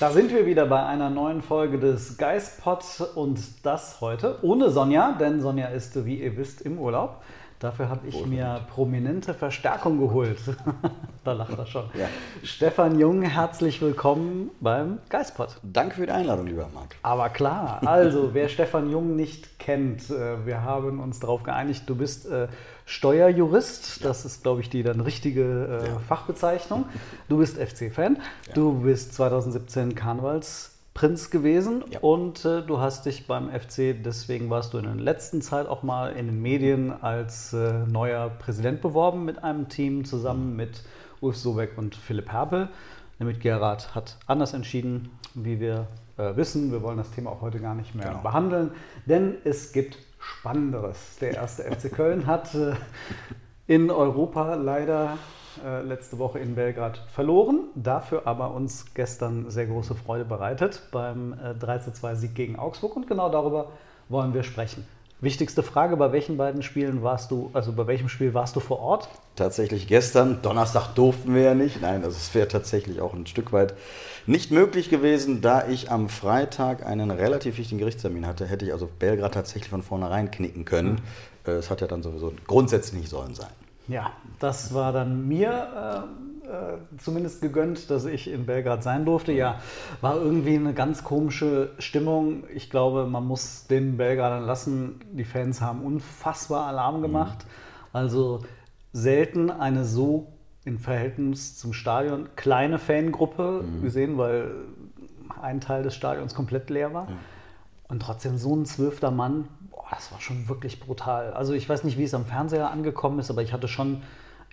Da sind wir wieder bei einer neuen Folge des Geistpod und das heute ohne Sonja, denn Sonja ist, wie ihr wisst, im Urlaub. Dafür habe ich mir prominente Verstärkung geholt. da lacht er schon. Ja. Stefan Jung, herzlich willkommen beim Geistpod. Danke für die Einladung, lieber Marc. Aber klar, also wer Stefan Jung nicht kennt, äh, wir haben uns darauf geeinigt, du bist äh, Steuerjurist, das ist, glaube ich, die dann richtige äh, Fachbezeichnung. Du bist FC-Fan, du bist 2017 Karnevalsprinz gewesen Ja. und äh, du hast dich beim FC, deswegen warst du in der letzten Zeit auch mal in den Medien als äh, neuer Präsident beworben mit einem Team zusammen mit Ulf Sobeck und Philipp Herpel. Nämlich Gerhard hat anders entschieden, wie wir äh, wissen. Wir wollen das Thema auch heute gar nicht mehr Genau. behandeln, denn es gibt Spannenderes. Der erste FC Köln hat äh, in Europa leider äh, letzte Woche in Belgrad verloren, dafür aber uns gestern sehr große Freude bereitet beim äh, 3 zu 2 Sieg gegen Augsburg und genau darüber wollen wir sprechen. Wichtigste Frage, bei welchen beiden Spielen warst du, also bei welchem Spiel warst du vor Ort? Tatsächlich gestern, Donnerstag durften wir ja nicht. Nein, also es wäre tatsächlich auch ein Stück weit nicht möglich gewesen, da ich am Freitag einen relativ wichtigen Gerichtstermin hatte, hätte ich also Belgrad tatsächlich von vornherein knicken können. Äh, Es hat ja dann sowieso grundsätzlich nicht sollen sein. Ja, das war dann mir äh, zumindest gegönnt, dass ich in Belgrad sein durfte. Ja, war irgendwie eine ganz komische Stimmung. Ich glaube, man muss den Belgradern lassen. Die Fans haben unfassbar Alarm gemacht. Also selten eine so im Verhältnis zum Stadion kleine Fangruppe gesehen, weil ein Teil des Stadions komplett leer war. Und trotzdem so ein zwölfter Mann, boah, das war schon wirklich brutal. Also ich weiß nicht, wie es am Fernseher angekommen ist, aber ich hatte schon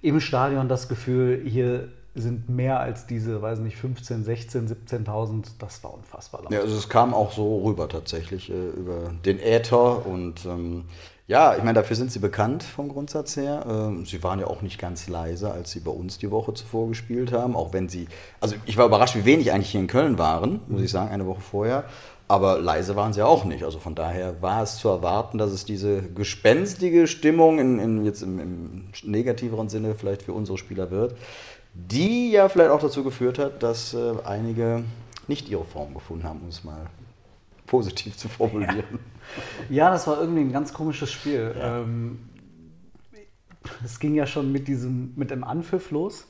im Stadion das Gefühl, hier sind mehr als diese, weiß nicht, 15, 16, 17.000. Das war unfassbar laut. Ja, also es kam auch so rüber tatsächlich äh, über den Äther und ähm, ja, ich meine, dafür sind sie bekannt vom Grundsatz her. Ähm, sie waren ja auch nicht ganz leise, als sie bei uns die Woche zuvor gespielt haben, auch wenn sie, also ich war überrascht, wie wenig eigentlich hier in Köln waren, muss ich sagen, eine Woche vorher. Aber leise waren sie auch nicht. Also von daher war es zu erwarten, dass es diese gespenstige Stimmung in, in jetzt im, im negativeren Sinne vielleicht für unsere Spieler wird, die ja vielleicht auch dazu geführt hat, dass äh, einige nicht ihre Form gefunden haben, um es mal positiv zu formulieren. Ja, das war irgendwie ein ganz komisches Spiel. Ähm, es ging ja schon mit diesem, mit dem Anpfiff los.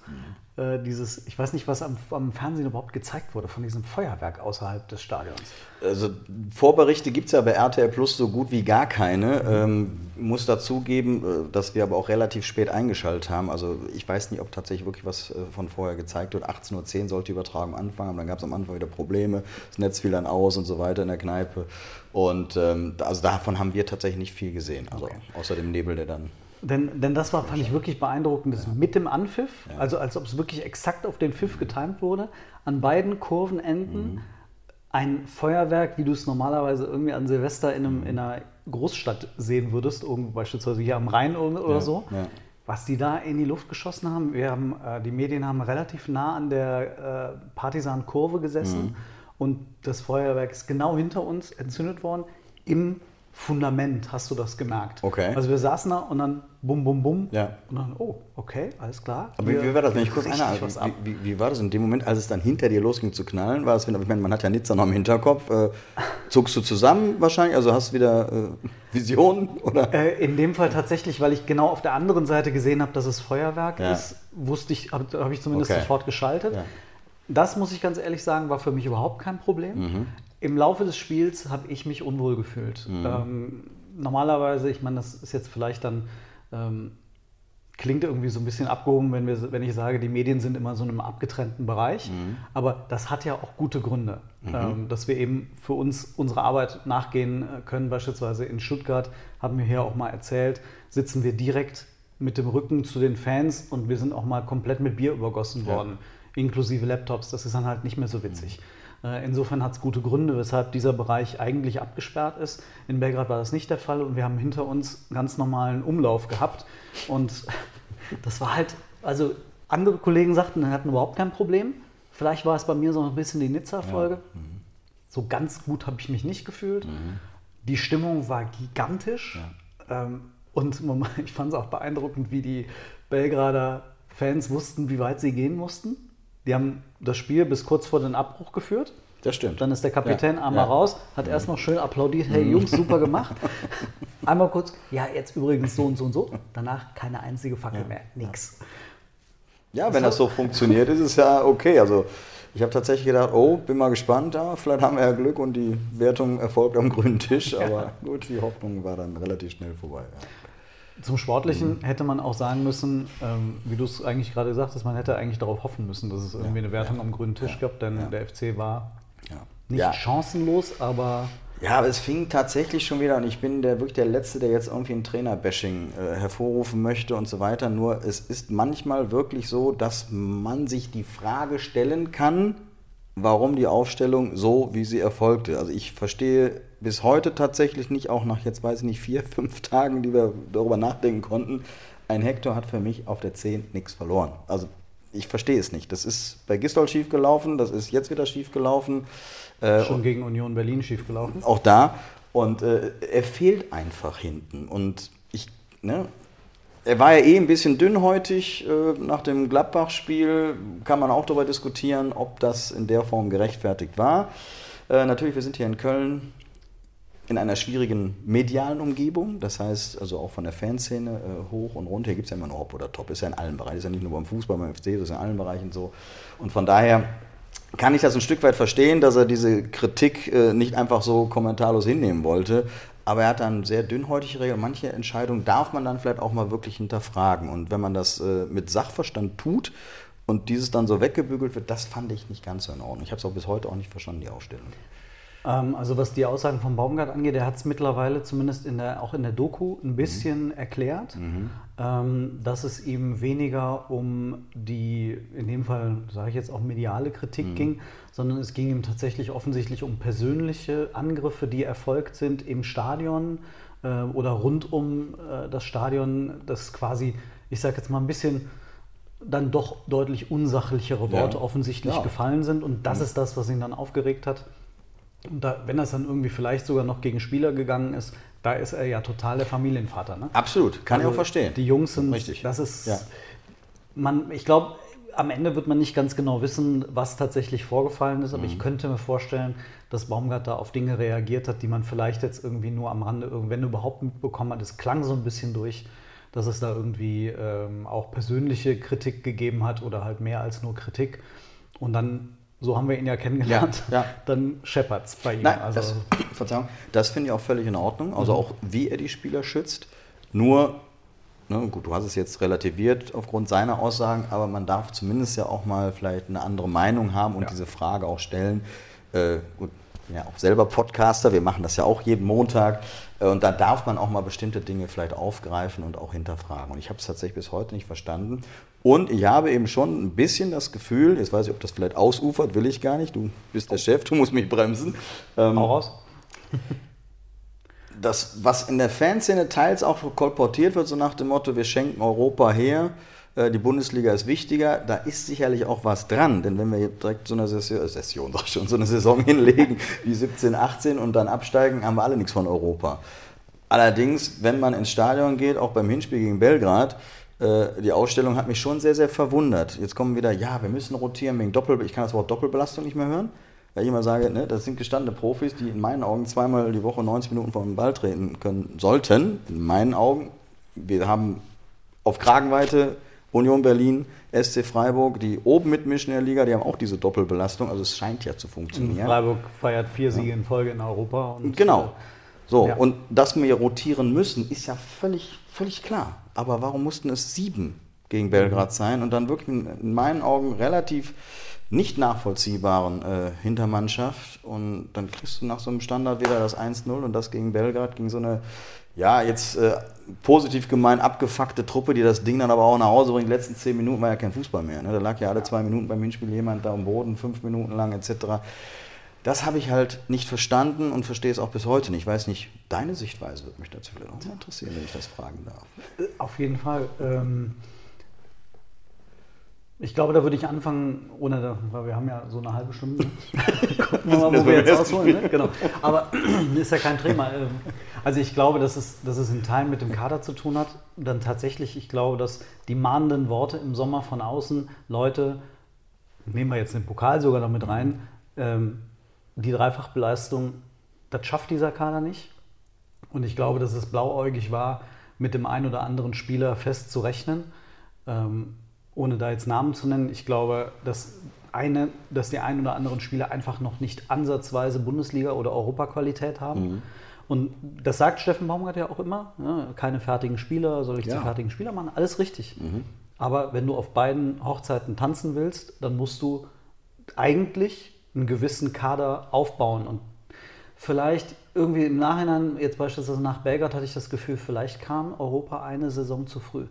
Äh, dieses, ich weiß nicht, was am, am Fernsehen überhaupt gezeigt wurde, von diesem Feuerwerk außerhalb des Stadions. Also Vorberichte gibt es ja bei RTL Plus so gut wie gar keine. Ähm, muss dazugeben, äh, dass wir aber auch relativ spät eingeschaltet haben. Also ich weiß nicht, ob tatsächlich wirklich was äh, von vorher gezeigt wird. 18.10 Uhr sollte die Übertragung anfangen, aber dann gab es am Anfang wieder Probleme. Das Netz fiel dann aus und so weiter in der Kneipe. Und ähm, also davon haben wir tatsächlich nicht viel gesehen. Also außer dem Nebel, der dann Denn, denn das war, fand ich wirklich beeindruckend, das mit dem Anpfiff, also als ob es wirklich exakt auf den Pfiff getimt wurde, an beiden Kurvenenden ein Feuerwerk, wie du es normalerweise irgendwie an Silvester in, einem, in einer Großstadt sehen würdest, irgendwo beispielsweise hier am Rhein oder oder so. ja. Was die da in die Luft geschossen haben, wir haben, äh, die Medien haben relativ nah an der äh, Partisan-Kurve gesessen und das Feuerwerk ist genau hinter uns entzündet worden. Im Fundament hast du das gemerkt. Okay. Also wir saßen da und dann bum, bum, bum. Ja. Und dann, oh, okay, alles klar. Aber wie, wie war das, wenn ich kurz ab. wie, wie, wie war das in dem Moment, als es dann hinter dir losging zu knallen? War es, wenn, ich meine, man hat ja Nizza noch im Hinterkopf. Äh, zuckst du zusamben wahrscheinlich? Also hast du wieder äh, Visionen? Oder? Äh, in dem Fall tatsächlich, weil ich genau auf der anderen Seite gesehen habe, dass es Feuerwerk Ja. ist, wusste ich, habe hab ich zumindest Okay. sofort geschaltet. Ja. Das muss ich ganz ehrlich sagen, war für mich überhaupt kein Problem. Mhm. Im Laufe des Spiels habe ich mich unwohl gefühlt. Mhm. Ähm, normalerweise, ich meine, das ist jetzt vielleicht dann ähm, klingt irgendwie so ein bisschen abgehoben, wenn, wir, wenn ich sage, die Medien sind immer so in einem abgetrennten Bereich. Aber das hat ja auch gute Gründe, ähm, dass wir eben für uns unsere Arbeit nachgehen äh, können. Beispielsweise in Stuttgart, haben wir hier auch mal erzählt, sitzen wir direkt mit dem Rücken zu den Fans und wir sind auch mal komplett mit Bier übergossen worden. inklusive Laptops, das ist dann halt nicht mehr so witzig. Äh, Insofern hat es gute Gründe, weshalb dieser Bereich eigentlich abgesperrt ist. In Belgrad war das nicht der Fall und wir haben hinter uns ganz normalen Umlauf gehabt. Und das war halt, also andere Kollegen sagten, wir hatten überhaupt kein Problem. Vielleicht war es bei mir so ein bisschen die Nizza-Folge. So ganz gut habe ich mich nicht gefühlt. Die Stimmung war gigantisch. Ähm, und ich fand es auch beeindruckend, wie die Belgrader Fans wussten, wie weit sie gehen mussten. Die haben das Spiel bis kurz vor den Abbruch geführt. Das stimmt. Dann ist der Kapitän Ja, einmal ja. Mhm. raus, hat erst noch schön applaudiert, hey Jungs, super gemacht. einmal kurz, ja, jetzt übrigens so und so und so. Danach keine einzige Fackel mehr, nix. Ja, wenn das so funktioniert, ist es ja okay. Also ich habe tatsächlich gedacht, oh, bin mal gespannt, ja, vielleicht haben wir ja Glück und die Wertung erfolgt am grünen Tisch. Aber gut, die Hoffnung war dann relativ schnell vorbei. Zum Sportlichen hätte man auch sagen müssen, ähm, wie du es eigentlich gerade gesagt hast, man hätte eigentlich darauf hoffen müssen, dass es irgendwie eine Wertung am grünen Tisch gab, denn der FC war nicht chancenlos, aber Ja, aber es fing tatsächlich schon wieder, und ich bin der, wirklich der Letzte, der jetzt irgendwie ein Trainerbashing äh, hervorrufen möchte und so weiter. Nur es ist manchmal wirklich so, dass man sich die Frage stellen kann, warum die Aufstellung so, wie sie erfolgte. Also ich verstehe bis heute tatsächlich nicht, auch nach jetzt weiß ich nicht, vier, fünf Tagen, die wir darüber nachdenken konnten, ein Hector hat für mich auf der 10 nichts verloren. Also ich verstehe es nicht. Das ist bei Gistol schief gelaufen, das ist jetzt wieder schief gelaufen. Äh, schon gegen Union Berlin schiefgelaufen. auch da. Und äh, er fehlt einfach hinten. Und ich, ne, er war ja eh ein bisschen dünnhäutig äh, nach dem Gladbach-Spiel. Kann man auch darüber diskutieren, ob das in der Form gerechtfertigt war. Äh, natürlich, wir sind hier in Köln in einer schwierigen medialen Umgebung. Das heißt, also auch von der Fanszene äh, hoch und runter. Gibt es ja immer nur Hop oder Top. Ist ja in allen Bereichen. Ist ja nicht nur beim Fußball, beim FC, ist ja in allen Bereichen so. Und von daher kann ich das ein Stück weit verstehen, dass er diese Kritik äh, nicht einfach so kommentarlos hinnehmen wollte. Aber er hat dann sehr dünnhäutig reagiert. Manche Entscheidungen darf man dann vielleicht auch mal wirklich hinterfragen. Und wenn man das äh, mit Sachverstand tut und dieses dann so weggebügelt wird, das fand ich nicht ganz so in Ordnung. Ich habe es auch bis heute auch nicht verstanden, die Aufstellung. Ähm, also was die Aussagen von Baumgart angeht, der hat es mittlerweile zumindest in der, auch in der Doku ein bisschen erklärt, ähm, dass es ihm weniger um die, in dem Fall sage ich jetzt auch mediale Kritik ging, sondern es ging ihm tatsächlich offensichtlich um persönliche Angriffe, die erfolgt sind im Stadion äh, oder rund um äh, das Stadion, das quasi, ich sage jetzt mal ein bisschen dann doch deutlich unsachlichere Worte Ja. offensichtlich Ja. gefallen sind und das ist das, was ihn dann aufgeregt hat. Und da, wenn das dann irgendwie vielleicht sogar noch gegen Spieler gegangen ist, da ist er ja total der Familienvater. Ne? Absolut, kann ich Also auch verstehen. Die Jungs sind, Richtig. das ist, Ja. man, ich glaube, am Ende wird man nicht ganz genau wissen, was tatsächlich vorgefallen ist, aber Mhm. ich könnte mir vorstellen, dass Baumgart da auf Dinge reagiert hat, die man vielleicht jetzt irgendwie nur am Rande, wenn überhaupt mitbekommen hat. Es klang so ein bisschen durch, dass es da irgendwie ähm, auch persönliche Kritik gegeben hat oder halt mehr als nur Kritik. Und dann, so haben wir ihn ja kennengelernt, Ja, ja. dann scheppert es bei ihm. Nein, also, das, Verzeihung, das finde ich auch völlig in Ordnung. Also auch wie er die Spieler schützt. Nur, ne, gut, du hast es jetzt relativiert aufgrund seiner Aussagen, aber man darf zumindest ja auch mal vielleicht eine andere Meinung haben und Ja. diese Frage auch stellen. Äh, gut, bin ja auch selber Podcaster, wir machen das ja auch jeden Montag. Äh, und da darf man auch mal bestimmte Dinge vielleicht aufgreifen und auch hinterfragen. Und ich habe es tatsächlich bis heute nicht verstanden. Und ich habe eben schon ein bisschen das Gefühl, jetzt weiß ich, ob das vielleicht ausufert, will ich gar nicht. Du bist der Chef, du musst mich bremsen. Ähm, hau raus. das, was in der Fanszene teils auch kolportiert wird, so nach dem Motto, wir schenken Europa her, die Bundesliga ist wichtiger, da ist sicherlich auch was dran. Denn wenn wir direkt so eine Session, äh, Session ich schon, so eine Saison hinlegen wie 17, 18 und dann absteigen, haben wir alle nichts von Europa. Allerdings, wenn man ins Stadion geht, auch beim Hinspiel gegen Belgrad, äh, die Ausstellung hat mich schon sehr, sehr verwundert. Jetzt kommen wieder, ja, wir müssen rotieren wegen Doppel... Ich kann das Wort Doppelbelastung nicht mehr hören. Weil ich immer sage, ne, das sind gestandene Profis, die in meinen Augen zweimal die Woche 90 Minuten vor den Ball treten können sollten. In meinen Augen. Wir haben auf Kragenweite Union Berlin, SC Freiburg, die oben mitmischen in der Liga, die haben auch diese Doppelbelastung. Also es scheint ja zu funktionieren. Freiburg feiert vier Siege in Folge in Europa. Und, Genau. So, Ja. und dass wir rotieren müssen, ist ja völlig, völlig klar. Aber warum mussten es sieben gegen Belgrad sein und dann wirklich in meinen Augen relativ nicht nachvollziehbaren äh, Hintermannschaft und dann kriegst du nach so einem Standard wieder das 1-0 und das gegen Belgrad, gegen so eine, ja, jetzt äh, positiv gemeint abgefuckte Truppe, die das Ding dann aber auch nach Hause bringt. Die letzten zehn Minuten war ja kein Fußball mehr. Ne? Da lag ja alle zwei Minuten beim Hinspiel jemand da am Boden, fünf Minuten lang etc. Das habe ich halt nicht verstanden und verstehe es auch bis heute nicht. Ich weiß nicht, deine Sichtweise würde mich dazu vielleicht auch mal interessieren, wenn ich das fragen darf. Auf jeden Fall. Ähm ich glaube, da würde ich anfangen, ohne, weil wir haben ja so eine halbe Stunde. Gucken wir mal, wo wir jetzt ausholen. Ne? Genau. Aber ist ja kein Thema. Ähm, also ich glaube, dass es, dass es in Teilen mit dem Kader zu tun hat. Dann tatsächlich, ich glaube, dass die mahnenden Worte im Sommer von außen, Leute, nehmen wir jetzt den Pokal sogar noch mit rein, ähm, die Dreifachbeleistung, das schafft dieser Kader nicht. Und ich glaube, dass es blauäugig war, mit dem einen oder anderen Spieler fest zu rechnen. Ähm, ohne da jetzt Namen zu nennen, ich glaube, dass, eine, dass die ein oder anderen Spieler einfach noch nicht ansatzweise Bundesliga- oder Europaqualität haben. Mhm. Und das sagt Steffen Baumgart ja auch immer, ja, keine fertigen Spieler, soll ich ja. zu fertigen Spieler machen? Alles richtig. Mhm. Aber wenn du auf beiden Hochzeiten tanzen willst, dann musst du eigentlich einen gewissen Kader aufbauen. Und vielleicht irgendwie im Nachhinein, jetzt beispielsweise nach Belgrad, hatte ich das Gefühl, vielleicht kam Europa eine Saison zu früh.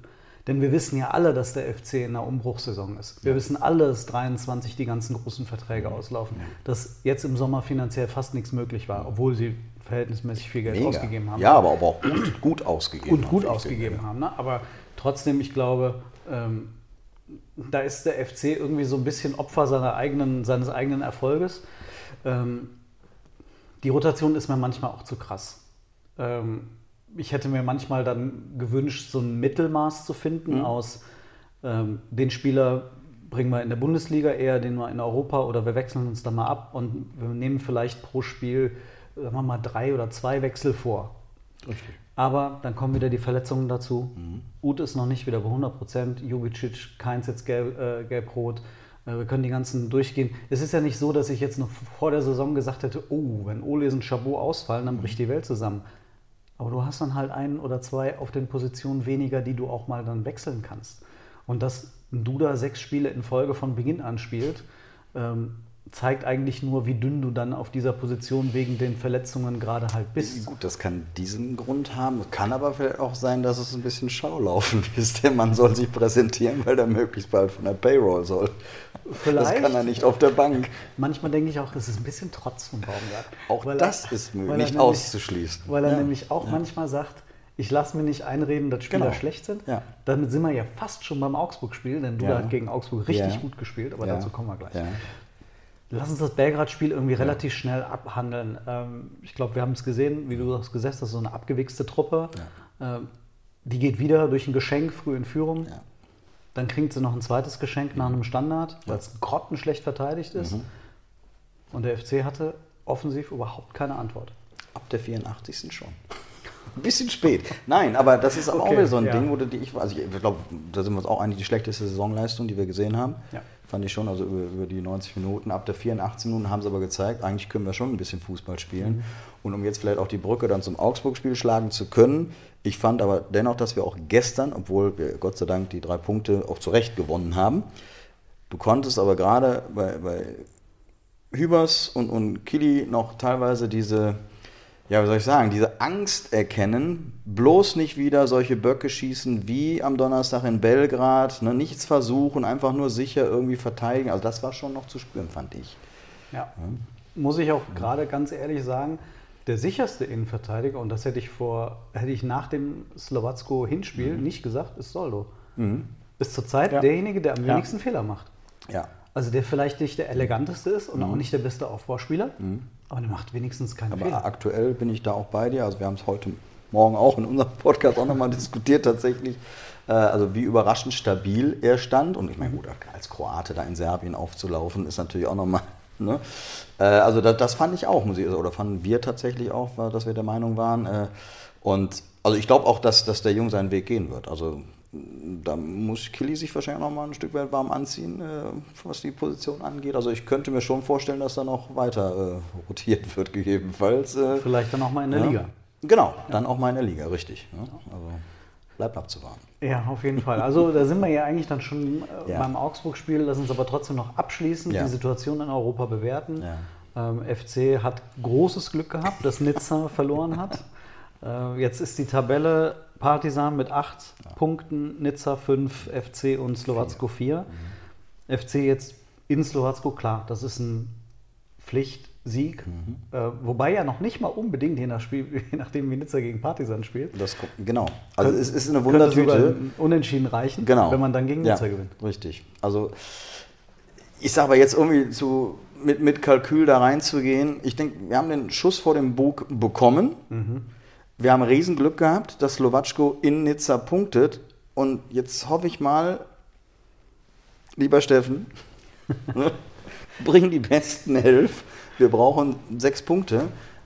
Denn wir wissen ja alle, dass der FC in einer Umbruchssaison ist. Wir ja. wissen alle, dass 23 die ganzen großen Verträge auslaufen. Ja. Dass jetzt im Sommer finanziell fast nichts möglich war, obwohl sie verhältnismäßig viel Geld Mega. ausgegeben haben. Ja, aber auch gut, gut ausgegeben Und gut ausgegeben haben. Ne? Aber trotzdem, ich glaube, ähm, da ist der FC irgendwie so ein bisschen Opfer seiner eigenen, seines eigenen Erfolges. Ähm, die Rotation ist mir manchmal auch zu krass. Ähm, ich hätte mir manchmal dann gewünscht, so ein Mittelmaß zu finden mhm. aus ähm, den Spieler bringen wir in der Bundesliga eher, den wir in Europa oder wir wechseln uns da mal ab und wir nehmen vielleicht pro Spiel, sagen wir mal, drei oder zwei Wechsel vor. Richtig. Aber dann kommen wieder die Verletzungen dazu. Mhm. Uth ist noch nicht wieder bei 100 Prozent. Jubicic, keins jetzt gelb, äh, gelb-rot. Äh, wir können die ganzen durchgehen. Es ist ja nicht so, dass ich jetzt noch vor der Saison gesagt hätte, oh, wenn Ole und Chabot ausfallen, dann bricht die Welt zusammen. Aber du hast dann halt ein oder zwei auf den Positionen weniger, die du auch mal dann wechseln kannst. Und dass ein Duda sechs Spiele in Folge von Beginn an spielt, ähm, zeigt eigentlich nur, wie dünn du dann auf dieser Position wegen den Verletzungen gerade halt bist. Gut, das kann diesen Grund haben. Kann aber vielleicht auch sein, dass es ein bisschen Schaulaufen ist. Der Mann soll sich präsentieren, weil er möglichst bald von der Payroll soll. Vielleicht. Das kann er nicht auf der Bank. Manchmal denke ich auch, es ist ein bisschen Trotz von Baumgart. Auch weil das er, ist nicht nämlich, auszuschließen. Weil er ja. nämlich auch ja. manchmal sagt, ich lasse mir nicht einreden, dass Spieler genau. schlecht sind. Ja. Damit sind wir ja fast schon beim Augsburg-Spiel, denn Duda hat gegen Augsburg richtig gut gespielt, aber dazu kommen wir gleich. Lass uns das Belgrad-Spiel irgendwie relativ schnell abhandeln. Ähm, ich glaube, wir haben es gesehen, wie du hast das ist so eine abgewichste Truppe. Ähm, die geht wieder durch ein Geschenk früh in Führung. Dann kriegt sie noch ein zweites Geschenk nach einem Standard, weil es grottenschlecht verteidigt ist. Mhm. Und der FC hatte offensiv überhaupt keine Antwort. Ab der 84. schon. Ein bisschen spät. Nein, aber das ist okay, auch wieder so ein ja. Ding, wo du die, ich, also ich glaube, da sind wir uns auch eigentlich die schlechteste Saisonleistung, die wir gesehen haben. Ja. Fand ich schon, also über, über, die 90 Minuten. Ab der 84 Minuten haben sie aber gezeigt, eigentlich können wir schon ein bisschen Fußball spielen. Mhm. Und um jetzt vielleicht auch die Brücke dann zum Augsburg-Spiel schlagen zu können, ich fand aber dennoch, dass wir auch gestern, obwohl wir Gott sei Dank die drei Punkte auch zurecht gewonnen haben, du konntest aber gerade bei, bei Hübers und, und Kili noch teilweise diese, ja, wie soll ich sagen, diese Angst erkennen, bloß nicht wieder solche Böcke schießen wie am Donnerstag in Belgrad, ne, nichts versuchen, einfach nur sicher irgendwie verteidigen. Also das war schon noch zu spüren, fand ich. Ja. ja. Muss ich auch gerade ganz ehrlich sagen, der sicherste Innenverteidiger, und das hätte ich vor, hätte ich nach dem Slowacko-Hinspiel mhm. nicht gesagt, ist Soldo. Mhm. Ist zurzeit ja. derjenige, der am wenigsten ja. Fehler macht. Ja. Also der vielleicht nicht der eleganteste ist und mhm. auch nicht der beste Aufbauspieler, mhm. Aber der macht wenigstens keine aber Fehler. Aber aktuell bin ich da auch bei dir. Also wir haben es heute Morgen auch in unserem Podcast auch nochmal diskutiert tatsächlich. Äh, also wie überraschend stabil er stand. Und ich meine, gut, als Kroate da in Serbien aufzulaufen, ist natürlich auch nochmal Ne? Äh, also das, das, fand ich auch, muss ich, oder fanden wir tatsächlich auch, dass wir der Meinung waren. Äh, und also ich glaube auch, dass, dass der Junge seinen Weg gehen wird. Also da muss Killy sich wahrscheinlich noch mal ein Stück weit warm anziehen, äh, was die Position angeht. Also ich könnte mir schon vorstellen, dass da noch weiter äh, rotiert wird, gegebenenfalls. Äh, Vielleicht dann auch mal in der ja. Liga. Genau, dann auch mal in der Liga, richtig. Ja, also. Bleibt abzuwarten. Ja, auf jeden Fall. Also da sind wir ja eigentlich dann schon äh, Ja. beim Augsburg-Spiel. Lass uns aber trotzdem noch abschließend Ja. die Situation in Europa bewerten. Ja. Ähm, FC hat großes Glück gehabt, dass Nizza verloren hat. Äh, jetzt ist die Tabelle Partisan mit acht Punkten, Nizza 5, FC und Slowacko 4. Mhm. FC jetzt in Slowacko, klar, das ist ein Pflichtsieg. Mhm. Äh, wobei ja noch nicht mal unbedingt, je, nach Spiel, je nachdem wie Nizza gegen Partisan spielt. Das, genau. Also es ist eine Wundertüte. Unentschieden reichen, Genau. wenn man dann gegen ja, Nizza gewinnt. Richtig. Also ich sage aber jetzt irgendwie zu, mit, mit Kalkül da reinzugehen. Ich denke, wir haben den Schuss vor dem Bug bekommen. Wir haben Riesenglück gehabt, dass Slowatschko in Nizza punktet. Und jetzt hoffe ich mal, lieber Steffen, bring die besten elf. Wir brauchen sechs Punkte,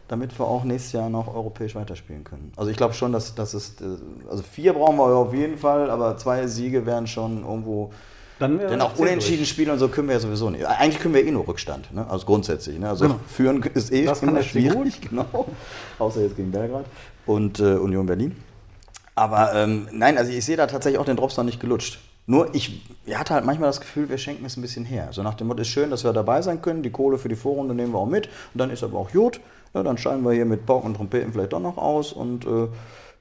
damit wir auch nächstes Jahr noch europäisch weiterspielen können. Also ich glaube schon, dass, dass es, äh, also vier brauchen wir auf jeden Fall, aber zwei Siege wären schon irgendwo, Dann wäre denn auch unentschieden durch. spielen und so können wir ja sowieso nicht. Eigentlich können wir eh nur Rückstand, ne? also grundsätzlich. Ne? Also Genau. führen ist eh Das kann immer schwierig, genau. Außer jetzt gegen Belgrad und äh, Union Berlin. Aber ähm, nein, also ich sehe da tatsächlich auch den Drops noch nicht gelutscht. Nur ich, ich hatte halt manchmal das Gefühl, wir schenken es ein bisschen her. So nach dem Motto, ist schön, dass wir dabei sein können, die Kohle für die Vorrunde nehmen wir auch mit und dann ist aber auch gut. Ja, dann scheinen wir hier mit Pauken und Trompeten vielleicht doch noch aus und äh,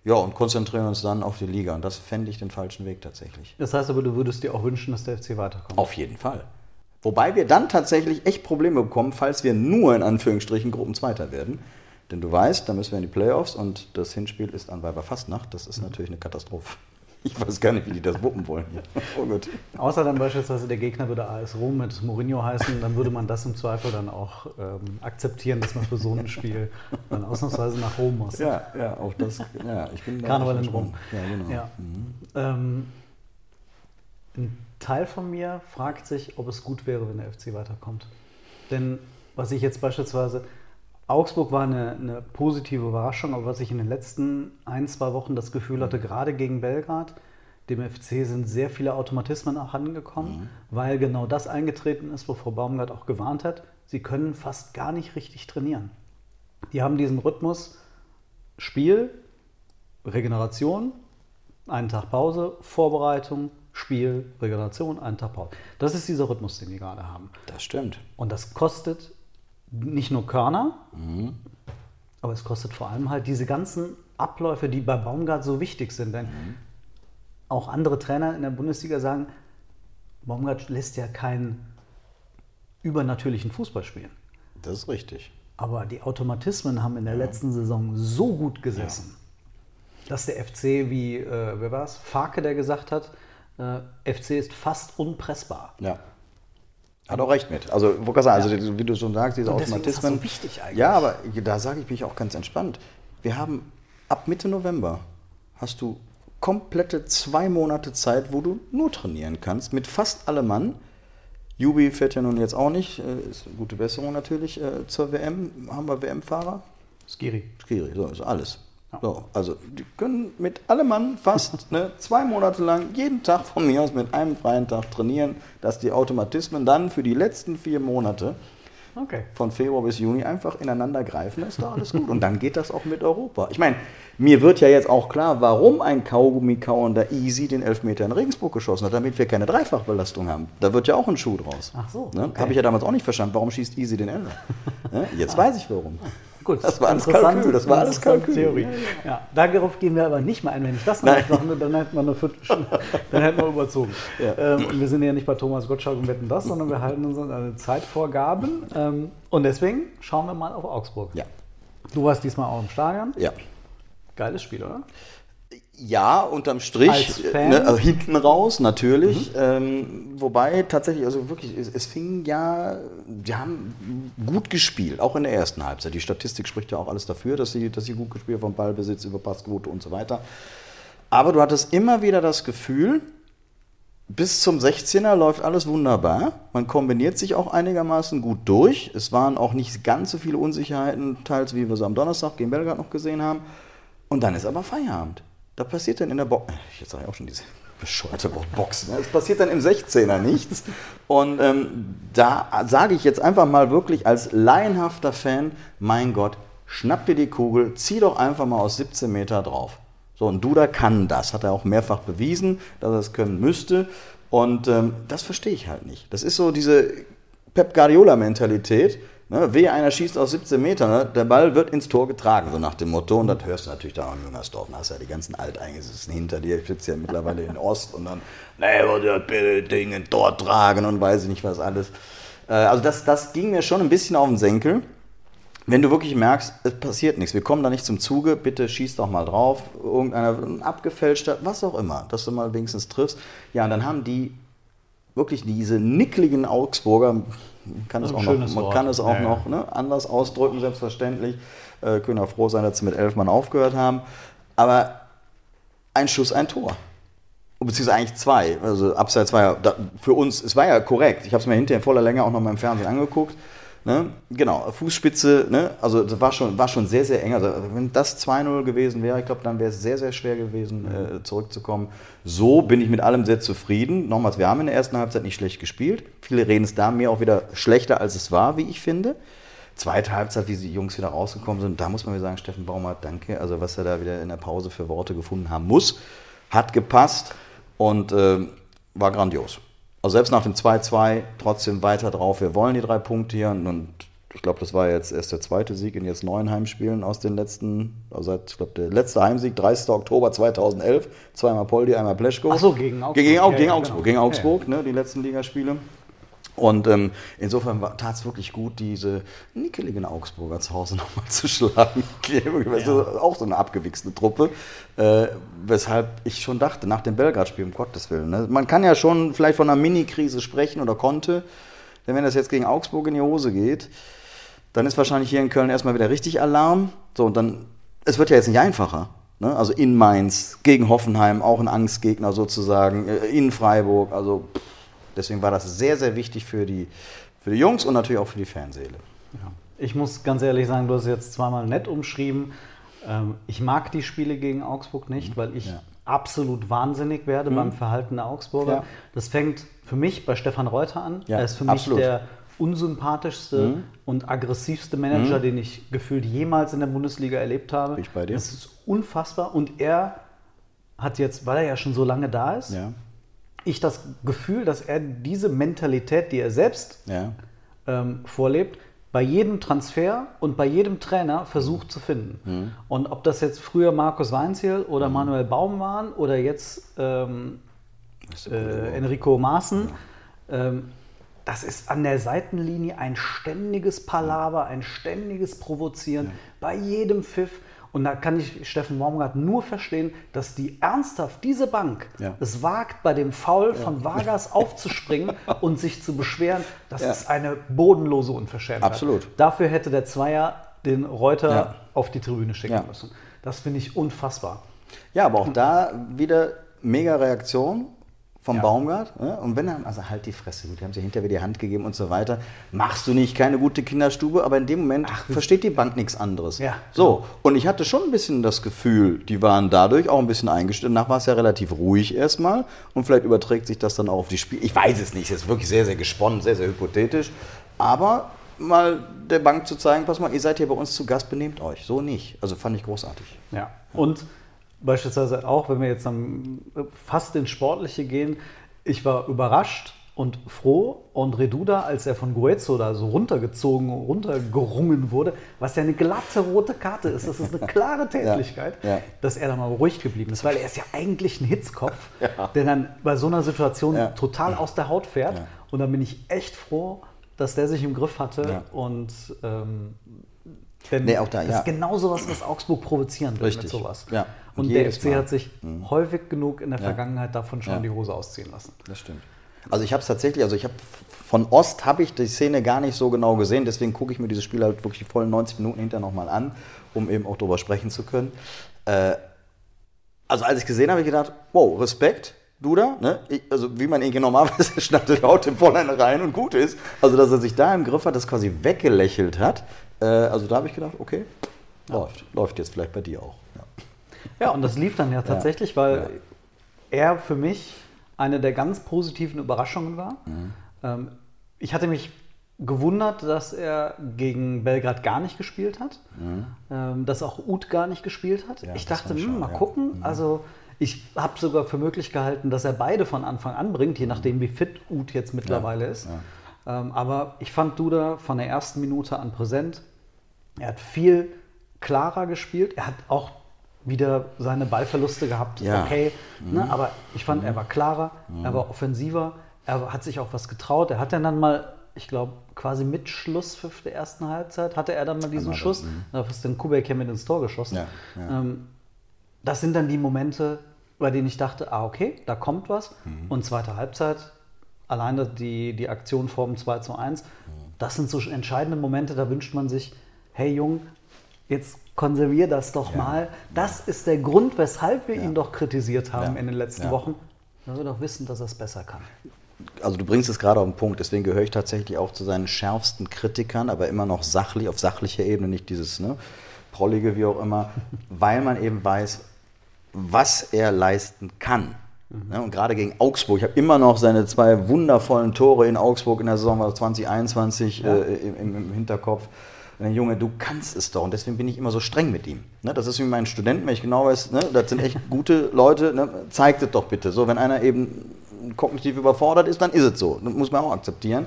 ja, und konzentrieren uns dann auf die Liga. Und das fände ich den falschen Weg tatsächlich. Das heißt aber, du würdest dir auch wünschen, dass der FC weiterkommt. Auf jeden Fall. Wobei wir dann tatsächlich echt Probleme bekommen, falls wir nur in Anführungsstrichen Gruppenzweiter werden. Denn du weißt, da müssen wir in die Playoffs und das Hinspiel ist an Weiberfastnacht. Das ist natürlich eine Katastrophe. Ich weiß gar nicht, wie die das wuppen wollen. Oh Gott. Außer dann beispielsweise der Gegner würde AS Rom mit Mourinho heißen, dann würde man das im Zweifel dann auch ähm, akzeptieren, dass man für so ein Spiel dann ausnahmsweise nach Rom muss. Ja, ja, auch das. Ja, ich bin da Karneval in Rom. Ja, genau. Ja. Ähm, ein Teil von mir fragt sich, ob es gut wäre, wenn der FC weiterkommt. Denn was ich jetzt beispielsweise, Augsburg war eine, eine positive Überraschung, aber was ich in den letzten ein, zwei Wochen das Gefühl hatte, gerade gegen Belgrad, dem FC sind sehr viele Automatismen abhandengekommen, weil genau das eingetreten ist, wovor Baumgart auch gewarnt hat. Sie können fast gar nicht richtig trainieren. Die haben diesen Rhythmus Spiel, Regeneration, einen Tag Pause, Vorbereitung, Spiel, Regeneration, einen Tag Pause. Das ist dieser Rhythmus, den die gerade haben. Das stimmt. Und das kostet nicht nur Körner, aber es kostet vor allem halt diese ganzen Abläufe, die bei Baumgart so wichtig sind. Denn auch andere Trainer in der Bundesliga sagen, Baumgart lässt ja keinen übernatürlichen Fußball spielen. Das ist richtig. Aber die Automatismen haben in der letzten Saison so gut gesessen, dass der FC, wie, äh, wer war es? Farke, der gesagt hat, äh, FC ist fast unpressbar. Ja. Hat auch recht mit. Also, wo kann sagen, also wie du schon sagst, diese Und deswegen ist das Automatismen. so wichtig eigentlich. Ja, aber da sage ich mich auch ganz entspannt. Wir haben ab Mitte November hast du komplette zwei Monate Zeit, wo du nur trainieren kannst, mit fast allem Mann. Jubi fährt ja nun jetzt auch nicht, äh, ist eine gute Besserung natürlich äh, zur WM. Haben wir WM-Fahrer? Skiri. Skiri, so ist alles. So, also die können mit allem Mann fast ne, zwei Monate lang jeden Tag von mir aus mit einem freien Tag trainieren, dass die Automatismen dann für die letzten vier Monate Okay. von Februar bis Juni einfach ineinander greifen, ist doch alles gut. Und dann geht das auch mit Europa. Ich meine, mir wird ja jetzt auch klar, warum ein Kaugummi-kauender Easy den Elfmeter in Regensburg geschossen hat, damit wir keine Dreifachbelastung haben. Da wird ja auch ein Schuh draus. Ach so, Ne? okay. Habe ich ja damals auch nicht verstanden. Warum schießt Easy den Elfer? Ne? Jetzt weiß ich warum. Gut, Das war alles Kalkül, das war alles Kalkül. Theorie. Ja, darauf gehen wir aber nicht mal ein. Wenn ich das noch nicht würde, dann hätten wir eine Viertelstunde, dann hätten wir überzogen. Ähm, und wir sind ja nicht bei Thomas Gottschalk und wetten das, sondern wir halten uns an Zeitvorgaben. Ähm, und deswegen schauen wir mal auf Augsburg. Ja. Du warst diesmal auch im Stadion. Ja. Geiles Spiel, oder? Ja, unterm Strich, äh, ne, also hinten raus natürlich. Ähm, wobei tatsächlich, also wirklich, es, es fing ja, die haben gut gespielt, auch in der ersten Halbzeit. Die Statistik spricht ja auch alles dafür, dass sie, dass sie gut gespielt haben, vom Ballbesitz über Passquote und so weiter. Aber du hattest immer wieder das Gefühl, bis zum 16er läuft alles wunderbar. Man kombiniert sich auch einigermaßen gut durch. Es waren auch nicht ganz so viele Unsicherheiten, teils wie wir sie am Donnerstag gegen Belgrad noch gesehen haben. Und dann ist aber Feierabend. Da passiert dann in der Box, jetzt sage ich auch schon diese bescheuerte Box, ne? es passiert dann im 16er nichts. Und ähm, da sage ich jetzt einfach mal wirklich als laienhafter Fan, mein Gott, schnapp dir die Kugel, zieh doch einfach mal aus 17 Meter drauf. So, und Duda kann das, hat er auch mehrfach bewiesen, dass er es können müsste. Und ähm, das verstehe ich halt nicht. Das ist so diese Pep Guardiola-Mentalität. Ne? Wehe, einer schießt aus 17 Metern, ne? der Ball wird ins Tor getragen, so nach dem Motto. Und das hörst du natürlich da in Jüngersdorf. Da hast du ja die ganzen Alteingesetzten hinter dir. Ich sitze ja mittlerweile in Ost und dann, nee, der bitte Ding in Tor tragen und weiß ich nicht was alles. Äh, also das, das ging mir schon ein bisschen auf den Senkel. Wenn du wirklich merkst, es passiert nichts, wir kommen da nicht zum Zuge, bitte schieß doch mal drauf, irgendeiner ein abgefälschter, was auch immer, dass du mal wenigstens triffst. Ja, und dann haben die wirklich diese nickligen Augsburger, man kann es auch noch, man kann es auch ja, noch ne, anders ausdrücken, selbstverständlich. Äh, können auch froh sein, dass sie mit elf Mann aufgehört haben. Aber ein Schuss, ein Tor. Beziehungsweise eigentlich zwei. Also Abseits war ja für uns, es war ja korrekt. Ich habe es mir hinterher in voller Länge auch noch mal im Fernsehen angeguckt. Ne? Genau, Fußspitze, ne? also das war schon, war schon sehr, sehr eng. Also wenn das 2-0 gewesen wäre, ich glaube, dann wäre es sehr, sehr schwer gewesen, äh, zurückzukommen. So bin ich mit allem sehr zufrieden. Nochmals, wir haben in der ersten Halbzeit nicht schlecht gespielt. Viele reden es da mir auch wieder schlechter, als es war, wie ich finde. Zweite Halbzeit, wie die Jungs wieder rausgekommen sind, da muss man wieder sagen, Steffen Baumert, danke. Also was er da wieder in der Pause für Worte gefunden haben muss, hat gepasst und äh, war grandios. Also selbst nach dem 2-2 trotzdem weiter drauf. Wir wollen die drei Punkte hier und ich glaube, das war jetzt erst der zweite Sieg in jetzt neun Heimspielen aus den letzten, also seit, ich glaube, der letzte Heimsieg, 30. Oktober 2011, zweimal Poldi, einmal Pleschko. Achso, gegen Augsburg. Gegen, gegen, gegen ja, Augsburg, genau. gegen Augsburg, ja, ja. Ne, die letzten Ligaspiele. Und ähm, insofern tat es wirklich gut, diese nickeligen Augsburger zu Hause nochmal zu schlagen. Ja. auch so eine abgewichste Truppe. Äh, weshalb ich schon dachte, nach dem Belgrad-Spiel, um Gottes Willen. Ne? Man kann ja schon vielleicht von einer Mini-Krise sprechen oder konnte. Denn wenn das jetzt gegen Augsburg in die Hose geht, dann ist wahrscheinlich hier in Köln erstmal wieder richtig Alarm. So, und dann, es wird ja jetzt nicht einfacher. Ne? Also in Mainz, gegen Hoffenheim, auch ein Angstgegner sozusagen, äh, in Freiburg, also. Pff, Deswegen war das sehr, sehr wichtig für die, für die Jungs und natürlich auch für die Fanseele. Ja. Ich muss ganz ehrlich sagen, du hast es jetzt zweimal nett umschrieben. Ähm, ich mag die Spiele gegen Augsburg nicht, mhm. weil ich ja. absolut wahnsinnig werde mhm. beim Verhalten der Augsburger. Ja. Das fängt für mich bei Stefan Reuter an. Er ist für absolut. mich der unsympathischste mhm. und aggressivste Manager, mhm. den ich gefühlt jemals in der Bundesliga erlebt habe. Ich bei dir. Das ist unfassbar. Und er hat jetzt, weil er ja schon so lange da ist, ja ich das Gefühl, dass er diese Mentalität, die er selbst ja. ähm, vorlebt, bei jedem Transfer und bei jedem Trainer versucht zu finden. Mhm. Und ob das jetzt früher Markus Weinziel oder mhm. Manuel Baum waren oder jetzt ähm, äh, Enrico Maaßen, ja. ähm, das ist an der Seitenlinie ein ständiges Palaver, ein ständiges Provozieren ja. bei jedem Pfiff. Und da kann ich Steffen Baumgart nur verstehen, dass die ernsthaft, diese Bank, ja. es wagt, bei dem Foul von Vargas aufzuspringen und sich zu beschweren. Das ist eine bodenlose Unverschämtheit. Absolut. Dafür hätte der Zweier den Reuter auf die Tribüne schicken müssen. Das finde ich unfassbar. Ja, aber auch da wieder mega Reaktion vom ja. Baumgart. Ne? Und wenn er, also halt die Fresse, die haben sich hinterher die Hand gegeben und so weiter. Machst du nicht keine gute Kinderstube, aber in dem Moment Ach, versteht die Bank nichts anderes. Ja, so, genau. und ich hatte schon ein bisschen das Gefühl, die waren dadurch auch ein bisschen eingestellt. Danach war es ja relativ ruhig erstmal und vielleicht überträgt sich das dann auch auf die Spiele. Ich weiß es nicht, es ist wirklich sehr, sehr gesponnen, sehr, sehr hypothetisch. Aber mal der Bank zu zeigen, pass mal, ihr seid hier bei uns zu Gast, benehmt euch. So nicht. Also fand ich großartig. Ja. Und Beispielsweise auch, wenn wir jetzt fast ins Sportliche gehen, ich war überrascht und froh, André Duda, als er von Guezzo da so runtergezogen, runtergerungen wurde, was ja eine glatte rote Karte ist, das ist eine klare Tätigkeit, ja, ja. dass er da mal ruhig geblieben ist, weil er ist ja eigentlich ein Hitzkopf, ja. der dann bei so einer Situation total aus der Haut fährt. Und dann bin ich echt froh, dass der sich im Griff hatte und ähm, denn nee, auch da, das ja. ist genau sowas, was Augsburg provozieren will Richtig. mit sowas. Ja. Und, und der FC Mal. hat sich mhm. häufig genug in der Vergangenheit davon schon ja. die Hose ausziehen lassen. Das stimmt. Also ich habe es tatsächlich, also ich habe von Ost habe ich die Szene gar nicht so genau gesehen, deswegen gucke ich mir dieses Spiel halt wirklich die vollen 90 Minuten hinterher nochmal an, um eben auch darüber sprechen zu können. Äh, also als ich gesehen habe, habe ich gedacht, wow, Respekt, Duda, ne? Ich, also wie man ihn normalerweise schnappt, haut dem Vollein rein und gut ist. Also dass er sich da im Griff hat, das quasi weggelächelt hat, äh, also da habe ich gedacht, okay, ja. läuft. Läuft jetzt vielleicht bei dir auch. Ja, ja und das lief dann ja tatsächlich, weil er für mich eine der ganz positiven Überraschungen war. Mhm. Ähm, ich hatte mich gewundert, dass er gegen Belgrad gar nicht gespielt hat, ähm, dass auch Uth gar nicht gespielt hat. Ja, ich dachte, ich hm, schon, mal ja. gucken. Also ich habe sogar für möglich gehalten, dass er beide von Anfang an bringt, je nachdem, wie fit Uth jetzt mittlerweile ist. Ähm, aber ich fand Duda von der ersten Minute an präsent. Er hat viel klarer gespielt. Er hat auch wieder seine Ballverluste gehabt. Ja. Okay, ne? aber ich fand, er war klarer, er war offensiver, er hat sich auch was getraut. Er hat dann mal, ich glaube, quasi mit Schlusspfiff der ersten Halbzeit, hatte er dann mal diesen Einmal Schuss. Da ist den Kubek mit ins Tor geschossen. Ja, ja. Ähm, das sind dann die Momente, bei denen ich dachte, ah, okay, da kommt was. Mhm. Und zweite Halbzeit, alleine die, die Aktion vor dem 2 zu 1, Mhm. das sind so entscheidende Momente, da wünscht man sich, hey Jung, jetzt konservier das doch mal. Das ist der Grund, weshalb wir ihn doch kritisiert haben Ja. in den letzten Ja. Wochen. Weil wir doch wissen, dass er es besser kann. also du bringst es gerade auf den Punkt, deswegen gehöre ich tatsächlich auch zu seinen schärfsten Kritikern, aber immer noch sachlich, auf sachlicher Ebene, nicht dieses ne, prollige, wie auch immer, weil man eben weiß, was er leisten kann. Ne, und gerade gegen Augsburg, ich habe immer noch seine zwei wundervollen Tore in Augsburg in der Saison 2021 äh, im, im, im Hinterkopf. Und Junge, du kannst es doch. Und deswegen bin ich immer so streng mit ihm. Ne, das ist wie meinen Studenten, wenn ich genau weiß, ne, das sind echt gute Leute, ne, zeigt es doch bitte. So, wenn einer eben kognitiv überfordert ist, dann ist es so. Das muss man auch akzeptieren.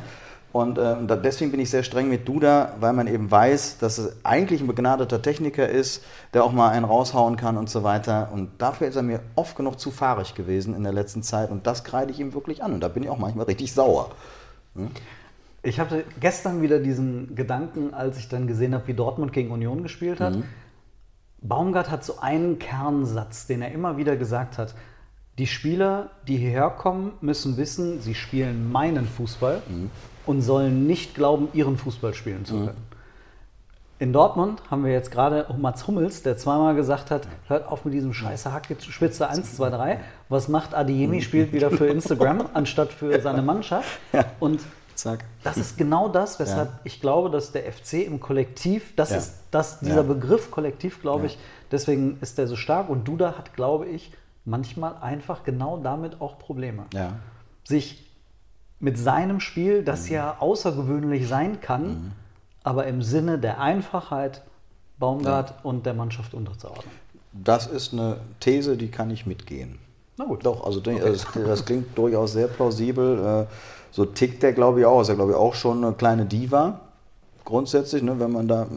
Und äh, deswegen bin ich sehr streng mit Duda, weil man eben weiß, dass es eigentlich ein begnadeter Techniker ist, der auch mal einen raushauen kann und so weiter. Und dafür ist er mir oft genug zu fahrig gewesen in der letzten Zeit. Und das kreide ich ihm wirklich an. Und da bin ich auch manchmal richtig sauer. Ich hatte gestern wieder diesen Gedanken, als ich dann gesehen habe, wie Dortmund gegen Union gespielt hat. Baumgart hat so einen Kernsatz, den er immer wieder gesagt hat. Die Spieler, die hierher kommen, müssen wissen, sie spielen meinen Fußball und sollen nicht glauben, ihren Fußball spielen zu können. In Dortmund haben wir jetzt gerade Mats Hummels, der zweimal gesagt hat, hört auf mit diesem scheiße Hack, jetzt Spitze 1, 2, 3. Was macht Adiemi? Spielt wieder für Instagram anstatt für seine Mannschaft. Und Zack. das ist genau das, weshalb Ja. ich glaube, dass der FC im Kollektiv, das Ja. ist das, dieser Ja. Begriff Kollektiv, glaube ich, deswegen ist der so stark. Und Duda hat, glaube ich, manchmal einfach genau damit auch Probleme. Ja. Sich mit seinem Spiel, das Mhm. ja außergewöhnlich sein kann, aber im Sinne der Einfachheit Baumgart und der Mannschaft unterzuordnen. Das ist eine These, die kann ich mitgehen. Na gut. Doch, also das, das klingt durchaus sehr plausibel. Äh, So tickt der, glaube ich, auch. Ist ja, glaube ich, auch schon eine kleine Diva. Grundsätzlich, ne, wenn man da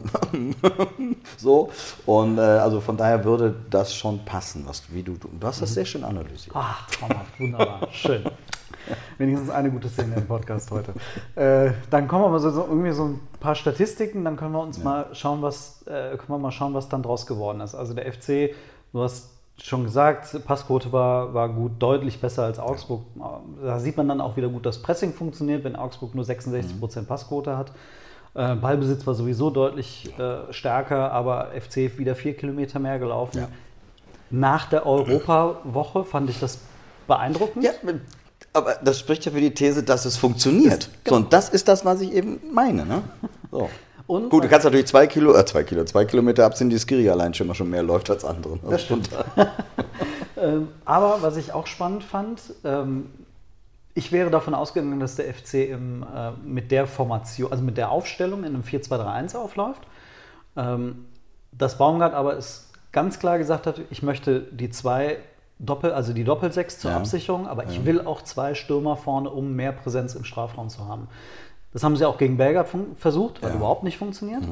so. Und äh, also von daher würde das schon passen, was wie du. Du hast das sehr schön analysiert. Ach, traumhaft, wunderbar, schön. Wenigstens eine gute Szene im Podcast heute. Äh, dann kommen wir mal so, so irgendwie so ein paar Statistiken, dann können wir uns mal schauen, was äh, können wir mal schauen, was dann draus geworden ist. Also der FC, du hast schon gesagt, Passquote war, war gut, deutlich besser als Augsburg. Da sieht man dann auch wieder gut, dass Pressing funktioniert, wenn Augsburg nur 66% Passquote hat. Äh, Ballbesitz war sowieso deutlich äh, stärker, aber FC wieder vier Kilometer mehr gelaufen. Ja. Nach der Europawoche fand ich das beeindruckend. Ja, aber das spricht ja für die These, dass es funktioniert. So, und das ist das, was ich eben meine. Ne? So. Und- Gut, du kannst natürlich zwei Kilo, äh, zwei Kilo, zwei Kilometer abziehen, die Skiri allein schon mal schon mehr läuft als andere. Das stimmt. Ähm, aber was ich auch spannend fand, ähm, ich wäre davon ausgegangen, dass der FC im, äh, mit der Formation, also mit der Aufstellung in einem 4-2-3-1 aufläuft. Ähm, dass Baumgart aber es ganz klar gesagt hat, ich möchte die zwei Doppel, also die Doppelsechs zur Ja. Absicherung, aber ich will auch zwei Stürmer vorne, um mehr Präsenz im Strafraum zu haben. Das haben sie auch gegen Belgrad versucht, hat Ja. überhaupt nicht funktioniert.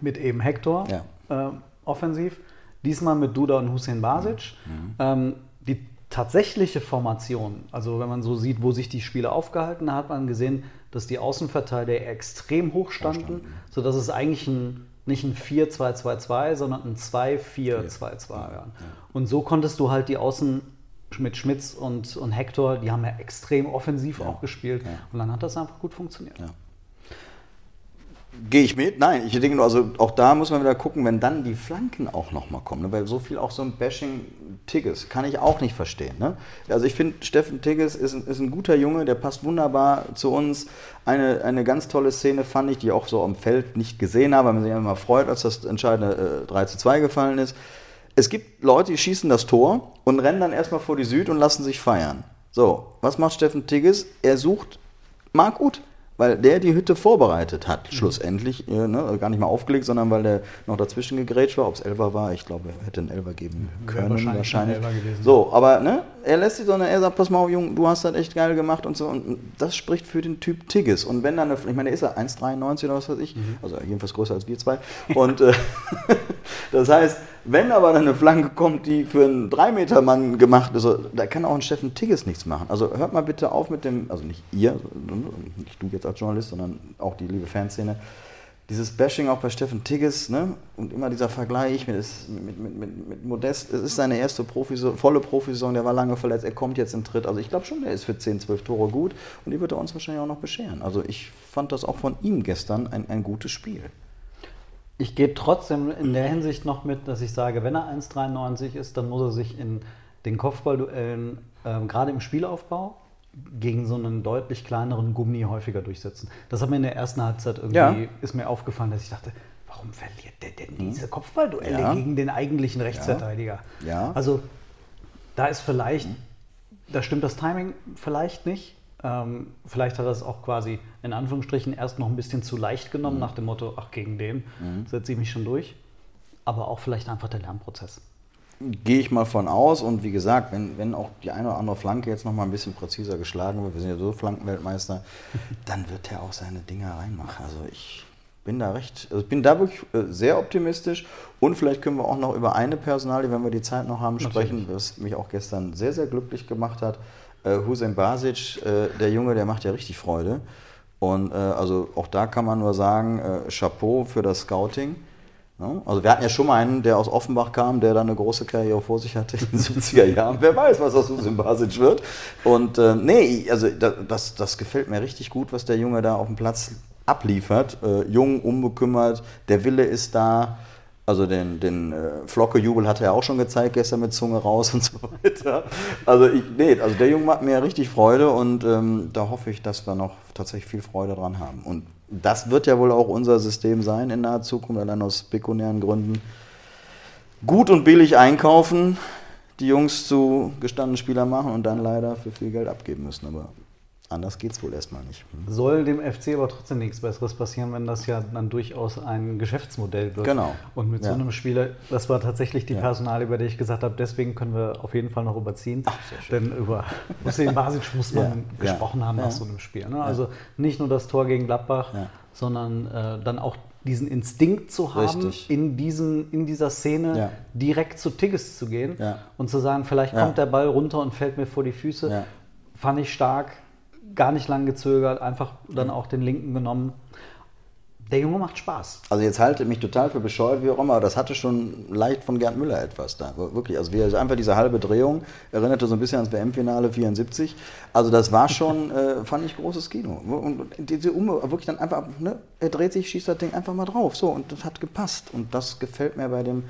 Mit eben Hector Ja. äh, offensiv. Diesmal mit Duda und Hussein Basic. Mhm. Ähm, die tatsächliche Formation, also wenn man so sieht, wo sich die Spiele aufgehalten, da hat man gesehen, dass die Außenverteidiger extrem hoch standen, sodass es eigentlich ein, nicht ein 4-2-2-2, sondern ein 2-4-2-2 war. Und so konntest du halt die Außen mit Schmitz und, und Hector, die haben ja extrem offensiv auch gespielt. Und dann hat das einfach gut funktioniert. Gehe ich mit? Nein, ich denke nur, also auch da muss man wieder gucken, wenn dann die Flanken auch nochmal kommen, ne? weil so viel auch so ein Bashing Tigges kann ich auch nicht verstehen. Ne? Also ich finde, Steffen Tigges ist ein, ist ein guter Junge, der passt wunderbar zu uns. Eine, eine ganz tolle Szene fand ich, die ich auch so am Feld nicht gesehen habe, weil man sich immer freut, als das entscheidende äh, 3 zu 2 gefallen ist. Es gibt Leute, die schießen das Tor und rennen dann erstmal vor die Süd und lassen sich feiern. So, was macht Steffen Tigges? Er sucht Marc Uth. Weil der die Hütte vorbereitet hat, mhm. schlussendlich. Äh, ne, gar nicht mal aufgelegt, sondern weil der noch dazwischen gegrätscht war. Ob es Elfer war, ich glaube, er hätte einen Elfer geben können. Wahrscheinlich. wahrscheinlich. So, aber ne, er lässt sie, sondern er sagt, pass mal, Junge, du hast das echt geil gemacht und so. Und das spricht für den Typ Tigges. Und wenn dann, eine, ich meine, der ist ja 1,93 oder was weiß ich, mhm. also jedenfalls größer als wir zwei. Und äh, das heißt, wenn aber dann eine Flanke kommt, die für einen 3-Meter-Mann gemacht ist, da kann auch ein Steffen Tigges nichts machen. Also hört mal bitte auf mit dem, also nicht ihr, nicht du jetzt als Journalist, sondern auch die liebe Fanszene, dieses Bashing auch bei Steffen Tigges ne? und immer dieser Vergleich mit, mit, mit, mit Modest, es ist seine erste Profisaison, volle Profisaison, der war lange verletzt, er kommt jetzt in Tritt. Also ich glaube schon, er ist für 10, 12 Tore gut und die wird er uns wahrscheinlich auch noch bescheren. Also ich fand das auch von ihm gestern ein, ein gutes Spiel. Ich gehe trotzdem in der Hinsicht noch mit, dass ich sage, wenn er 1,93 ist, dann muss er sich in den Kopfballduellen, äh, gerade im Spielaufbau, gegen so einen deutlich kleineren Gummi häufiger durchsetzen. Das hat mir in der ersten Halbzeit irgendwie, ja. ist mir aufgefallen, dass ich dachte, warum verliert der denn mhm. diese Kopfballduelle ja. gegen den eigentlichen Rechtsverteidiger? Ja. ja. Also da ist vielleicht, mhm. da stimmt das Timing vielleicht nicht. Ähm, vielleicht hat er es auch quasi in Anführungsstrichen erst noch ein bisschen zu leicht genommen, mhm. nach dem Motto, ach, gegen den mhm. setze ich mich schon durch. Aber auch vielleicht einfach der Lernprozess. Gehe ich mal von aus und wie gesagt, wenn, wenn auch die eine oder andere Flanke jetzt noch mal ein bisschen präziser geschlagen wird, wir sind ja so Flankenweltmeister, dann wird er auch seine Dinger reinmachen. Also ich bin da recht, also ich bin da wirklich äh, sehr optimistisch und vielleicht können wir auch noch über eine Personalie, wenn wir die Zeit noch haben, sprechen, Natürlich. was mich auch gestern sehr, sehr glücklich gemacht hat. Äh, Hussein Basic, äh, der Junge, der macht ja richtig Freude. Und äh, also auch da kann man nur sagen, äh, Chapeau für das Scouting. Ja? Also wir hatten ja schon mal einen, der aus Offenbach kam, der dann eine große Karriere vor sich hatte in den 70er Jahren. Wer weiß, was aus Hussein Basic wird. Und äh, nee, also das, das gefällt mir richtig gut, was der Junge da auf dem Platz abliefert. Äh, jung, unbekümmert, der Wille ist da. Also den, den äh, Flocke-Jubel hat er ja auch schon gezeigt, gestern mit Zunge raus und so weiter. Also ich, nee, also der Junge macht mir richtig Freude und ähm, da hoffe ich, dass wir noch tatsächlich viel Freude dran haben. Und das wird ja wohl auch unser System sein in naher Zukunft, allein aus pekunären Gründen. Gut und billig einkaufen, die Jungs zu gestandenen Spielern machen und dann leider für viel Geld abgeben müssen. Aber Anders geht es wohl erstmal nicht. Soll dem FC aber trotzdem nichts Besseres passieren, wenn das ja dann durchaus ein Geschäftsmodell wird. Genau. Und mit ja. so einem Spieler, das war tatsächlich die ja. Personal, über die ich gesagt habe, deswegen können wir auf jeden Fall noch überziehen. Ach, Denn über Hussein Basic muss man ja. gesprochen haben nach so einem Spiel. Ne? Also nicht nur das Tor gegen Gladbach, sondern äh, dann auch diesen Instinkt zu haben, in, diesem, in dieser Szene ja. direkt zu Tigges zu gehen ja. und zu sagen, vielleicht ja. kommt der Ball runter und fällt mir vor die Füße. Fand ich stark gar nicht lang gezögert, einfach dann auch den linken genommen. Der Junge macht Spaß. Also jetzt halte mich total für bescheuert, wie auch immer, aber das hatte schon leicht von Gerd Müller etwas da. Wirklich, also wie, einfach diese halbe Drehung erinnerte so ein bisschen ans WM-Finale 74. Also das war schon, äh, fand ich, großes Kino. Und diese Ume, wirklich dann einfach, ne, er dreht sich, schießt das Ding einfach mal drauf. So, und das hat gepasst. Und das gefällt mir bei dem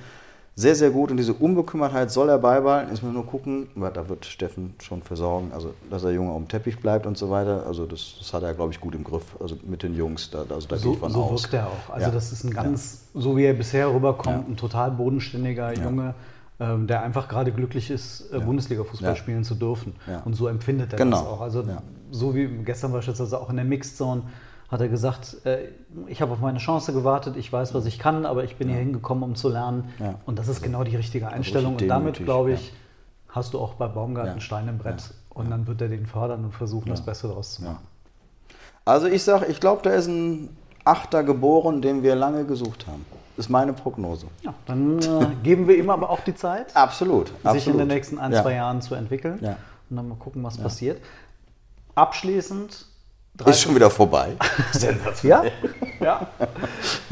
sehr, sehr gut und diese Unbekümmertheit soll er beibehalten. Jetzt müssen wir nur gucken, da wird Steffen schon für sorgen, also dass der Junge auf dem Teppich bleibt und so weiter. Also das, das hat er, glaube ich, gut im Griff. Also mit den Jungs, da, also da so, gehe ich von so aus. So wirkt er auch. Also ja. das ist ein ganz, ja. so wie er bisher rüberkommt, ja. ein total bodenständiger Junge, ähm, der einfach gerade glücklich ist, äh, Bundesliga-Fußball spielen zu dürfen. Und so empfindet er genau. das auch. Also so wie gestern beispielsweise auch in der Mixed Zone hat er gesagt, äh, ich habe auf meine Chance gewartet, ich weiß, was ich kann, aber ich bin ja. hier hingekommen, um zu lernen. Ja. Und das ist also, genau die richtige Einstellung. Und damit, glaube ich, ja. hast du auch bei Baumgarten Stein im Brett. Und dann wird er den fördern und versuchen, das Beste daraus zu machen. Also ich sage, ich glaube, da ist ein Achter geboren, den wir lange gesucht haben. Das ist meine Prognose. Ja, dann äh, geben wir ihm aber auch die Zeit, absolut, sich absolut. in den nächsten ein, zwei Jahren zu entwickeln. Und dann mal gucken, was passiert. Abschließend ist schon wieder vorbei. Ja, ja.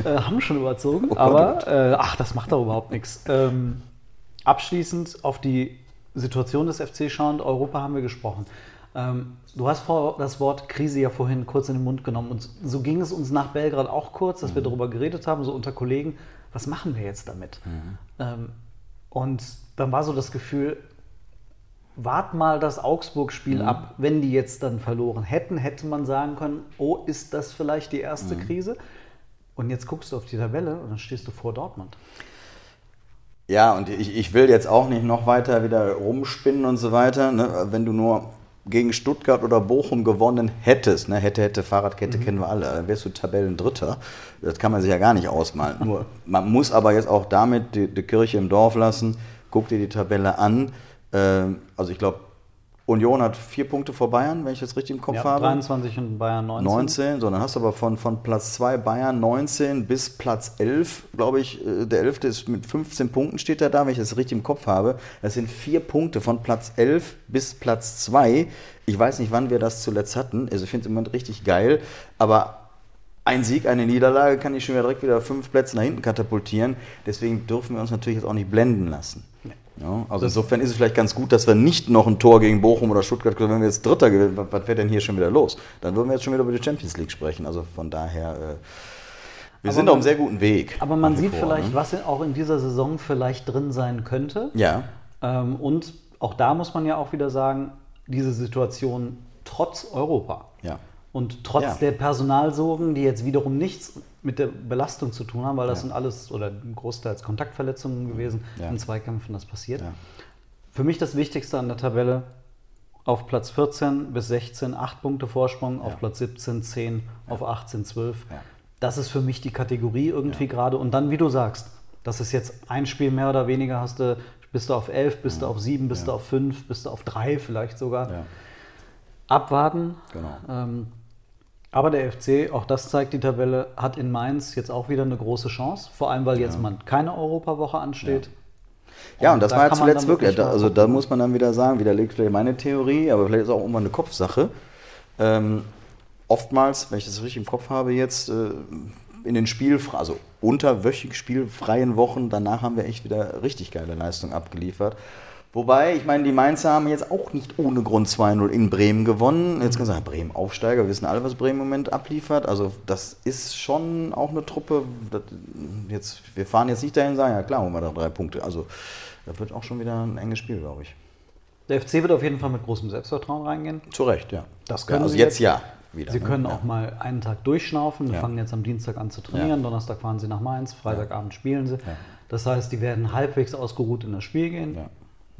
Äh, haben schon überzogen, oh aber äh, ach, das macht doch überhaupt nichts. Ähm, abschließend auf die Situation des FC schauend, Europa haben wir gesprochen. Ähm, du hast vor, das Wort Krise ja vorhin kurz in den Mund genommen und so ging es uns nach Belgrad auch kurz, dass mhm. wir darüber geredet haben, so unter Kollegen, was machen wir jetzt damit? Mhm. Ähm, und dann war so das Gefühl, wart mal das Augsburg-Spiel mhm. ab. Wenn die jetzt dann verloren hätten, hätte man sagen können, oh, ist das vielleicht die erste mhm. Krise? Und jetzt guckst du auf die Tabelle und dann stehst du vor Dortmund. Ja, und ich, ich will jetzt auch nicht noch weiter wieder rumspinnen und so weiter. Ne? Wenn du nur gegen Stuttgart oder Bochum gewonnen hättest, ne, hätte, hätte, Fahrradkette mhm. kennen wir alle, dann wärst du Tabellendritter. Das kann man sich ja gar nicht ausmalen. Nur, man muss aber jetzt auch damit die, die Kirche im Dorf lassen. Guck dir die Tabelle an. Ähm, also ich glaube, Union hat vier Punkte vor Bayern, wenn ich das richtig im Kopf ja, habe. 23 und Bayern 19. 19, so dann hast du aber von, von Platz 2 Bayern 19 bis Platz 11, glaube ich, äh, der 11. ist mit 15 Punkten steht er da, wenn ich das richtig im Kopf habe. Das sind vier Punkte von Platz 11 bis Platz 2. Ich weiß nicht, wann wir das zuletzt hatten. Also ich finde es im Moment richtig geil, aber ein Sieg, eine Niederlage kann ich schon wieder direkt wieder fünf Plätze nach hinten katapultieren. Deswegen dürfen wir uns natürlich jetzt auch nicht blenden lassen. Ja, also insofern ist es vielleicht ganz gut, dass wir nicht noch ein Tor gegen Bochum oder Stuttgart, wenn wir jetzt Dritter gewinnen, was, was wäre denn hier schon wieder los? Dann würden wir jetzt schon wieder über die Champions League sprechen. Also von daher, äh, wir aber sind man, auf einem sehr guten Weg. Aber man sieht vor, vielleicht, ne? was auch in dieser Saison vielleicht drin sein könnte. Ja. Ähm, und auch da muss man ja auch wieder sagen, diese Situation trotz Europa. Ja. Und trotz ja. der Personalsorgen, die jetzt wiederum nichts mit der Belastung zu tun haben, weil das ja. sind alles oder großteils Kontaktverletzungen gewesen ja. in Zweikämpfen, das passiert. Ja. Für mich das Wichtigste an der Tabelle, auf Platz 14 bis 16 8 Punkte Vorsprung, auf Platz 17 10, auf 18 12. Das ist für mich die Kategorie irgendwie gerade. Und dann, wie du sagst, das ist jetzt ein Spiel mehr oder weniger, hast du, bist du auf 11, bist du auf 7, bist du auf 5, bist du auf 3 vielleicht sogar. Abwarten. Genau. Ähm, aber der FC, auch das zeigt die Tabelle, hat in Mainz jetzt auch wieder eine große Chance. Vor allem, weil jetzt ja. man keine Europawoche ansteht. Ja, ja und, das war ja zuletzt wirklich, da, also da muss man dann wieder sagen, widerlegt vielleicht meine Theorie, aber vielleicht ist auch immer eine Kopfsache. Ähm, oftmals, wenn ich das richtig im Kopf habe jetzt, äh, in den Spiel, also unterwöchig spielfreien Wochen, danach haben wir echt wieder richtig geile Leistung abgeliefert. Wobei, ich meine, die Mainzer haben jetzt auch nicht ohne Grund 2-0 in Bremen gewonnen. Jetzt kann man sagen, Bremen Aufsteiger, wir wissen alle, was Bremen im Moment abliefert. Also das ist schon auch eine Truppe. jetzt, wir fahren jetzt nicht dahin und sagen, ja klar, holen wir da drei Punkte. Also das wird auch schon wieder ein enges Spiel, glaube ich. Der FC wird auf jeden Fall mit großem Selbstvertrauen reingehen. Zu Recht, ja. Das können ja, also Sie jetzt, ja. Wieder, Sie ne? können ja. auch mal einen Tag durchschnaufen. Wir ja. fangen jetzt am Dienstag an zu trainieren. Donnerstag fahren Sie nach Mainz. Freitagabend spielen Sie. Das heißt, die werden halbwegs ausgeruht in das Spiel gehen.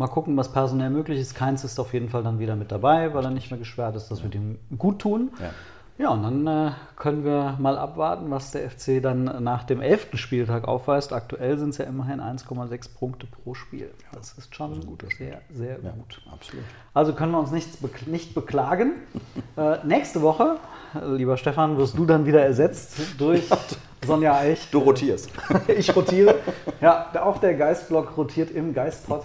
Mal gucken, was personell möglich ist. Keins ist auf jeden Fall dann wieder mit dabei, weil er nicht mehr gesperrt ist. Das wird ihm gut tun. Ja. Ja, und dann äh, können wir mal abwarten, was der FC dann nach dem elften Spieltag aufweist. Aktuell sind es ja immerhin 1,6 Punkte pro Spiel. Das ist schon das ist sehr, sehr ja, gut. Absolut. Also können wir uns nichts, nicht beklagen. äh, nächste Woche, lieber Stefan, wirst du dann wieder ersetzt durch Sonja Eich. Du rotierst. ich rotiere. Ja, auch der Geistblock rotiert im Geistpot.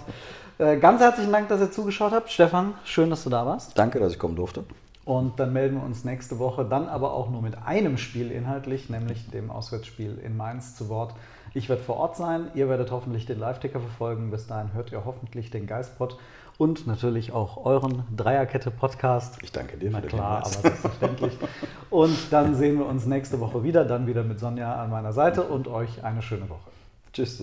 Äh, ganz herzlichen Dank, dass ihr zugeschaut habt. Stefan, schön, dass du da warst. Danke, dass ich kommen durfte. Und dann melden wir uns nächste Woche dann aber auch nur mit einem Spiel inhaltlich, nämlich dem Auswärtsspiel in Mainz zu Wort. Ich werde vor Ort sein, ihr werdet hoffentlich den Live-Ticker verfolgen. Bis dahin hört ihr hoffentlich den Geistpod und natürlich auch euren Dreierkette-Podcast. Ich danke dir Na für klar, aber selbstverständlich. und dann sehen wir uns nächste Woche wieder, dann wieder mit Sonja an meiner Seite und euch eine schöne Woche. Tschüss.